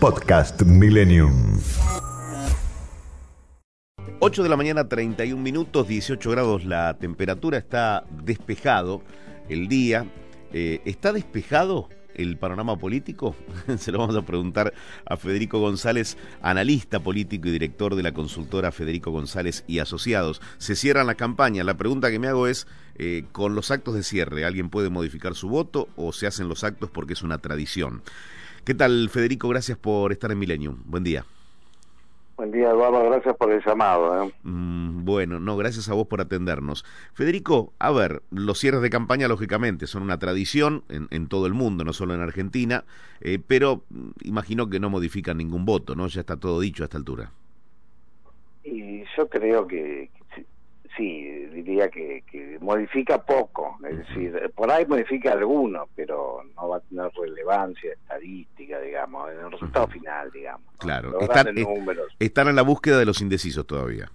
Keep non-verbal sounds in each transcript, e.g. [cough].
Podcast Millennium. 8 de la mañana, 31 minutos, 18 grados la temperatura, está despejado el día. Eh, ¿Está despejado el panorama político? [laughs] Se lo vamos a preguntar a Federico González, analista político y director de la consultora Federico González y Asociados. Se cierran la campaña. La pregunta que me hago es, eh, con los actos de cierre, ¿alguien puede modificar su voto o se hacen los actos porque es una tradición? ¿Qué tal, Federico? Gracias por estar en Millennium. Buen día. Buen día, Eduardo. Gracias por el llamado. ¿eh? Mm, bueno, no, gracias a vos por atendernos. Federico, a ver, los cierres de campaña, lógicamente, son una tradición en, en todo el mundo, no solo en Argentina, eh, pero imagino que no modifican ningún voto, ¿no? Ya está todo dicho a esta altura. Y yo creo que sí, diría que, que, modifica poco, es decir, por ahí modifica alguno, pero no va a tener relevancia estadística, digamos, en el resultado final, digamos. Claro, ¿no? están, Grandes números. están en la búsqueda de los indecisos todavía.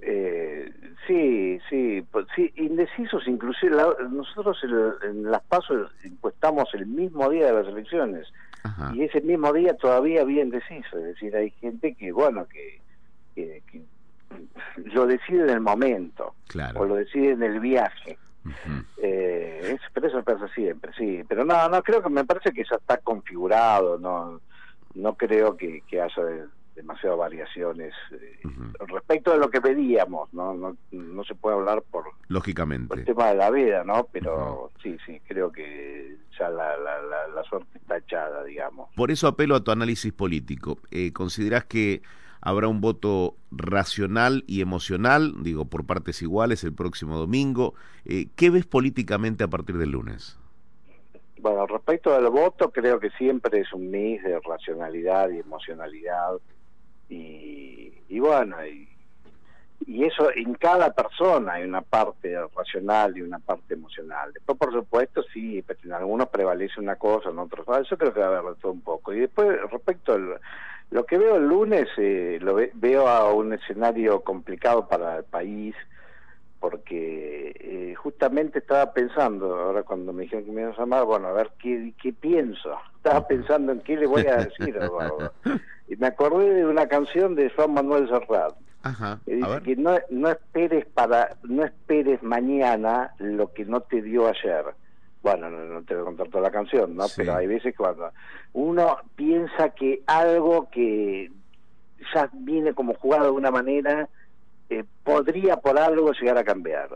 Eh, sí, sí, pues, sí, indecisos, inclusive la- nosotros en, en las pasos encuestamos el mismo día de las elecciones Ajá. y ese mismo día todavía había indeciso, es decir, hay gente que, bueno, que, que, que lo decide en el momento Claro. o lo decide en el viaje. Eh, es- pero eso pasa siempre, sí. Pero no, no creo que me parece que ya está configurado, no no creo que, que haya de- demasiadas variaciones eh, respecto de lo que pedíamos, ¿no? No, no se puede hablar por, por Lógicamente. el tema de la vida, ¿no? Pero sí, sí, creo que ya la, la, la, la suerte está echada, digamos. Por eso apelo a tu análisis político. Eh, ¿Considerás que habrá un voto racional y emocional, digo, por partes iguales el próximo domingo? Eh, ¿Qué ves políticamente a partir del lunes? Bueno, respecto al voto, creo que siempre es un mix de racionalidad y emocionalidad. Y, y bueno, y, y eso en cada persona hay una parte racional y una parte emocional. Después, por supuesto, sí, en algunos prevalece una cosa, en otros no. Eso creo que va a haber todo un poco. Y después, respecto al. Lo que veo el lunes, eh, lo ve- veo a un escenario complicado para el país, porque eh, justamente estaba pensando, ahora cuando me dijeron que me iban a llamar, bueno, a ver qué, qué pienso. Estaba [laughs] pensando en qué le voy a decir a [laughs] Eduardo. Y me acordé de una canción de Juan Manuel Serrat. Ajá, que dice que no, no esperes para no esperes mañana lo que no te dio ayer. Bueno, no, no te voy a contar toda la canción, ¿no? Sí. Pero hay veces cuando uno piensa que algo que ya viene como jugado de una manera eh, podría por algo llegar a cambiar.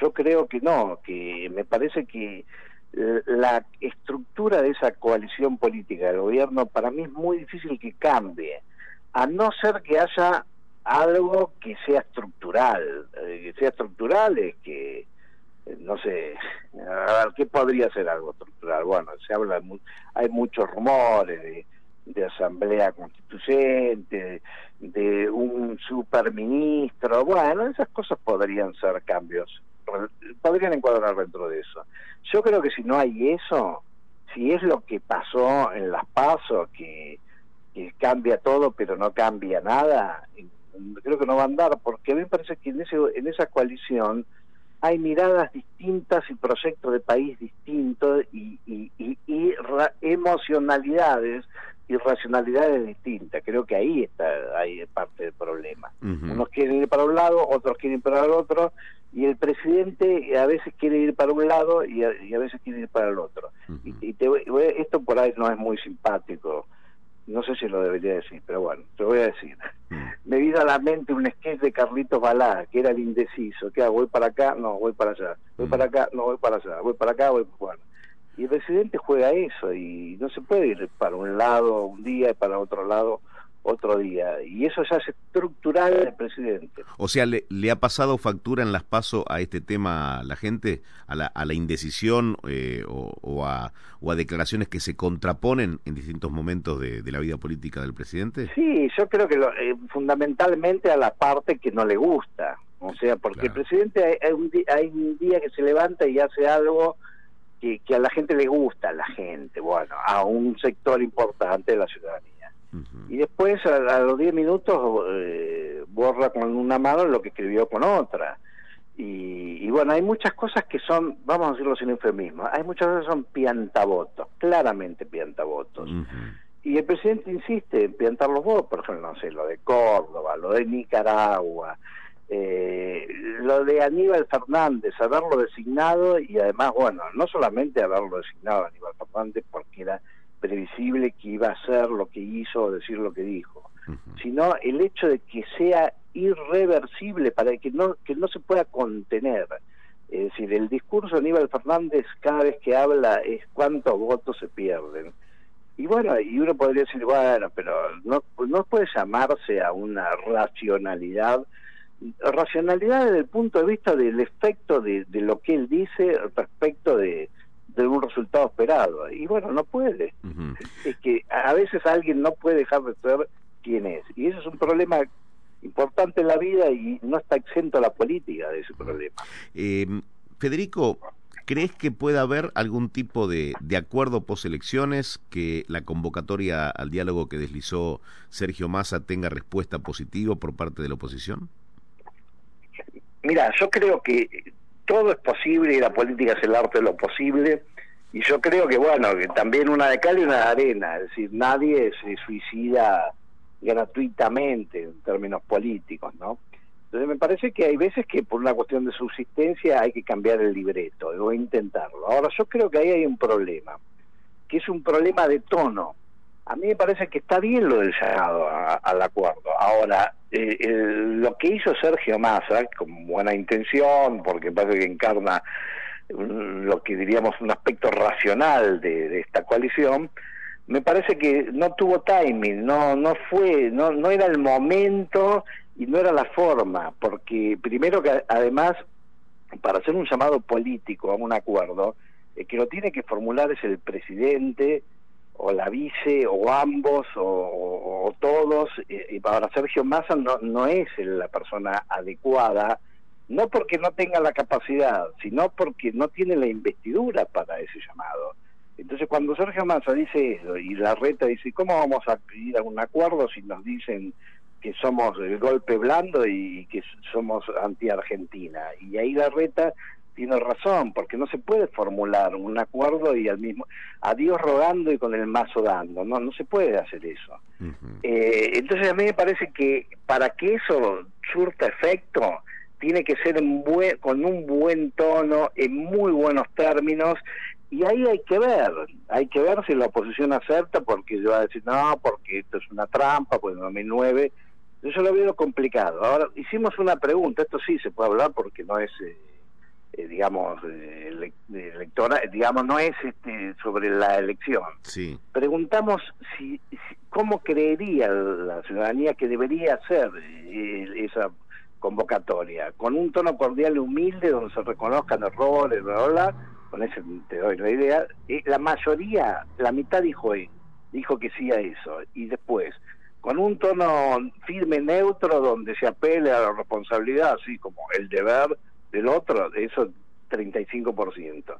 Yo creo que no, que me parece que eh, la estructura de esa coalición política del gobierno para mí es muy difícil que cambie, a no ser que haya algo que sea estructural. Eh, que sea estructural es que, no sé, a ver, ¿qué podría ser algo estructural? Bueno, se habla, de hay muchos rumores de, asamblea constituyente, de un superministro, bueno, esas cosas podrían ser cambios, podrían encuadrar dentro de eso. Yo creo que si no hay eso, si es lo que pasó en las pasos, que, que cambia todo pero no cambia nada, creo que no va a andar, porque a mí me parece que en, ese, en esa coalición hay miradas distintas y proyectos de país distintos y, y, y, y ra- emocionalidades y racionalidades distintas. Creo que ahí está ahí parte del problema. Ujú. Unos quieren ir para un lado, otros quieren ir para el otro, y el presidente a veces quiere ir para un lado y a, y a veces quiere ir para el otro. Y, y te esto por ahí no es muy simpático, no sé si lo debería decir, pero bueno, te voy a decir. Mm. Me vino a la mente un sketch de Carlitos Balá, que era el indeciso, que hago? voy para acá, no, voy para allá, voy Mm. para acá, no, voy para allá, voy para acá, voy bueno. Y el presidente juega eso y no se puede ir para un lado un día y para otro lado otro día. Y eso ya es estructural del presidente. O sea, ¿le, ¿le, ha pasado factura en las pasos a este tema la gente, a la, a la indecisión eh, o, o, a, o, a, declaraciones que se contraponen en distintos momentos de, de la vida política del presidente? Sí, yo creo que lo, eh, fundamentalmente a la parte que no le gusta. O sea, porque claro. el presidente hay, hay, un día, hay un día que se levanta y hace algo que, que a la gente le gusta, a la gente, bueno, a un sector importante de la ciudadanía. Uh -huh. Y después, a, a los 10 minutos, eh, borra con una mano lo que escribió con otra. Y, y, bueno, hay muchas cosas que son, vamos a decirlo sin eufemismo, hay muchas cosas que son piantavotos, claramente piantavotos. Uh -huh. Y el presidente insiste en piantar los votos, por ejemplo, no sé, lo de Córdoba, lo de Nicaragua, eh, lo de Aníbal Fernández, haberlo designado y además, bueno, no solamente haberlo designado a Aníbal Fernández porque era previsible que iba a hacer lo que hizo o decir lo que dijo, uh -huh. sino el hecho de que sea irreversible para que no que no se pueda contener. Es decir, el discurso de Aníbal Fernández cada vez que habla es cuántos votos se pierden. Y bueno, y uno podría decir, bueno, pero no, no puede llamarse a una racionalidad racionalidad desde el punto de vista del efecto de, de lo que él dice respecto de, de, un resultado esperado. Y bueno, no puede. Uh -huh. Es que a veces alguien no puede dejar de ser quien es. Y eso es un problema importante en la vida y no está exento la política de ese problema. Eh, Federico, ¿crees que pueda haber algún tipo de, de acuerdo post-elecciones, que la convocatoria al diálogo que deslizó Sergio Massa tenga respuesta positiva por parte de la oposición? Mira, yo creo que todo es posible y la política es el arte de lo posible. Y yo creo que, bueno, que también una de cal y una de arena. Es decir, nadie se suicida gratuitamente en términos políticos, ¿no? Entonces me parece que hay veces que por una cuestión de subsistencia hay que cambiar el libreto o intentarlo. Ahora yo creo que ahí hay un problema, que es un problema de tono. A mí me parece que está bien lo del llamado al acuerdo. Ahora, eh, lo que hizo Sergio Massa, con buena intención, porque parece que encarna lo que diríamos un aspecto racional de, de, esta coalición, me parece que no tuvo timing, no no fue, no no era el momento y no era la forma, porque primero que además para hacer un llamado político a un acuerdo, el que lo tiene que formular es el presidente o la vice o ambos o, todos y para Sergio Massa no, no es la persona adecuada no porque no tenga la capacidad sino porque no tiene la investidura para ese llamado. Entonces cuando Sergio Massa dice eso y la reta dice cómo vamos a ir a un acuerdo si nos dicen que somos el golpe blando y que somos anti Argentina y ahí la reta tiene razón, porque no se puede formular un acuerdo y al mismo, a Dios rogando y con el mazo dando, no, no se puede hacer eso. Uh -huh. eh, entonces a mí me parece que para que eso surta efecto, tiene que ser en buen, con un buen tono, en muy buenos términos, y ahí hay que ver, hay que ver si la oposición acepta, porque yo va a decir, no, porque esto es una trampa, pues en 2009, yo lo veo complicado. Ahora, hicimos una pregunta, esto sí se puede hablar porque no es... Eh, eh, digamos eh, electora digamos no es este sobre la elección. Sí. preguntamos si, si, cómo creería la ciudadanía que debería ser eh, esa convocatoria con un tono cordial y humilde donde se reconozcan errores bla, bla, bla. Con ese te doy la idea. Eh, la mayoría la mitad dijo dijo que sí a eso. Y después con un tono firme neutro donde se apele a la responsabilidad así como el deber del otro, eso 35%.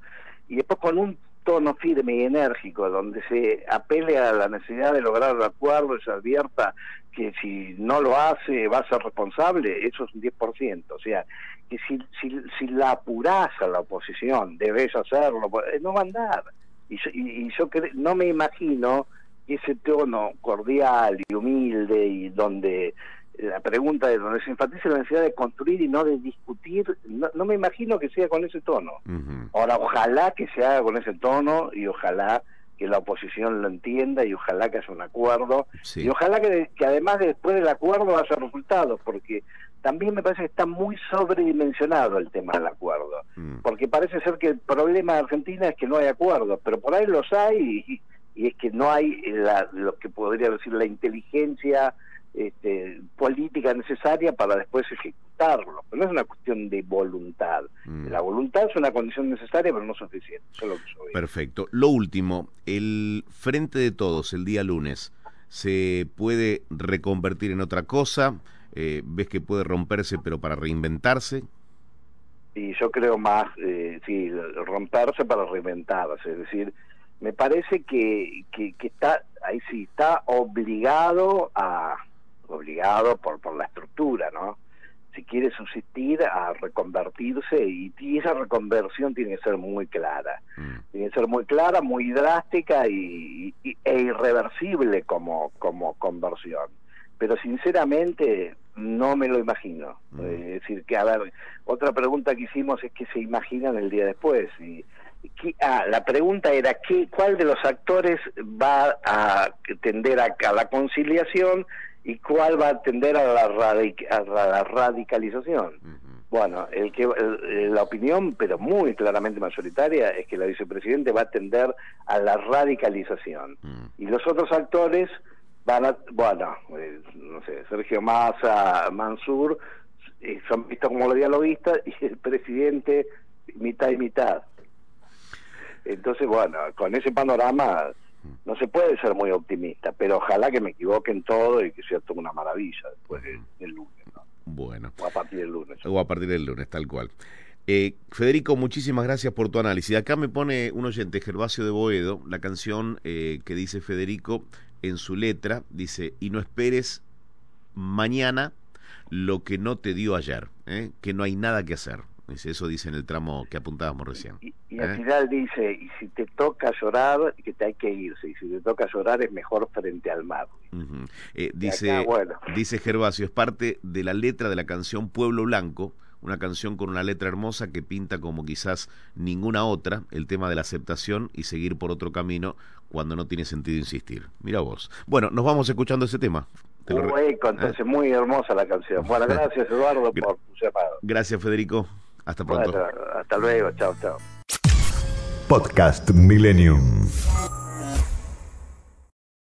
Y después con un tono firme y enérgico, donde se apele a la necesidad de lograr el acuerdo se advierta que si no lo hace va a ser responsable, eso es un 10%. O sea, que si, si, si la apurás a la oposición, debes hacerlo, no va a andar. Y, y, y yo no me imagino ese tono cordial y humilde y donde la pregunta de donde se enfatiza la necesidad de construir y no de discutir, no, no me imagino que sea con ese tono. Uh -huh. Ahora, ojalá que se haga con ese tono y ojalá que la oposición lo entienda y ojalá que haya un acuerdo sí. y ojalá que, que, además después del acuerdo haya resultados, porque también me parece que está muy sobredimensionado el tema del acuerdo, -huh. porque parece ser que el problema de Argentina es que no hay acuerdo, pero por ahí los hay y, y es que no hay la, lo que podría decir la inteligencia este, política necesaria para después ejecutarlo. Pero no es una cuestión de voluntad. Mm. La voluntad es una condición necesaria, pero no suficiente. Eso es lo que yo. Perfecto. Lo último, el Frente de Todos, el día lunes, ¿se puede reconvertir en otra cosa? Eh, ¿Ves que puede romperse, pero para reinventarse? Y yo creo más, eh, sí, romperse para reinventarse. Es decir, me parece que, que, que está, ahí sí, está obligado a, obligado por, por la estructura, ¿no? Si quiere subsistir, a reconvertirse y, y esa reconversión tiene que ser muy clara. Mm. Tiene que ser muy clara, muy drástica y, y- e irreversible como, como conversión. Pero sinceramente no me lo imagino. Mm. Eh, Es decir, que a ver, otra pregunta que hicimos es qué se imaginan el día después. Y, ah, la pregunta era qué, cuál de los actores va a tender a, a la conciliación y cuál va a tender a la, radic- a la radicalización. Bueno, el que el- la opinión, pero muy claramente mayoritaria, es que la vicepresidente va a tender a la radicalización. Mm. Y los otros actores van a, bueno, eh, no sé, Sergio Massa, Mansur, eh, son vistos como los dialoguistas [laughs] y el presidente mitad y mitad. Entonces, bueno, con ese panorama no se puede ser muy optimista, pero ojalá que me equivoque en todo y que sea toda una maravilla después del, del lunes, ¿no? Bueno, o a partir del lunes. o a partir del lunes, tal cual. Eh, Federico, muchísimas gracias por tu análisis. Acá me pone un oyente, Gervasio de Boedo, la canción eh, que dice Federico en su letra, dice, y no esperes mañana lo que no te dio ayer, ¿eh? que no hay nada que hacer. Dice, eso dice en el tramo que apuntábamos recién. Y, y al ¿Eh? final dice, y si te toca llorar, que te hay que irse, y si te toca llorar es mejor frente al mar. Eh, dice, acá, bueno. dice Gervasio, es parte de la letra de la canción Pueblo Blanco, una canción con una letra hermosa que pinta como quizás ninguna otra el tema de la aceptación y seguir por otro camino cuando no tiene sentido insistir. Mira vos. Bueno, nos vamos escuchando ese tema. Te lo entonces muy hermosa la canción. Bueno, [laughs] gracias Eduardo por tu llamado. Gracias, Federico. Hasta pronto. Bueno, hasta luego, chao, chao. Podcast Millennium.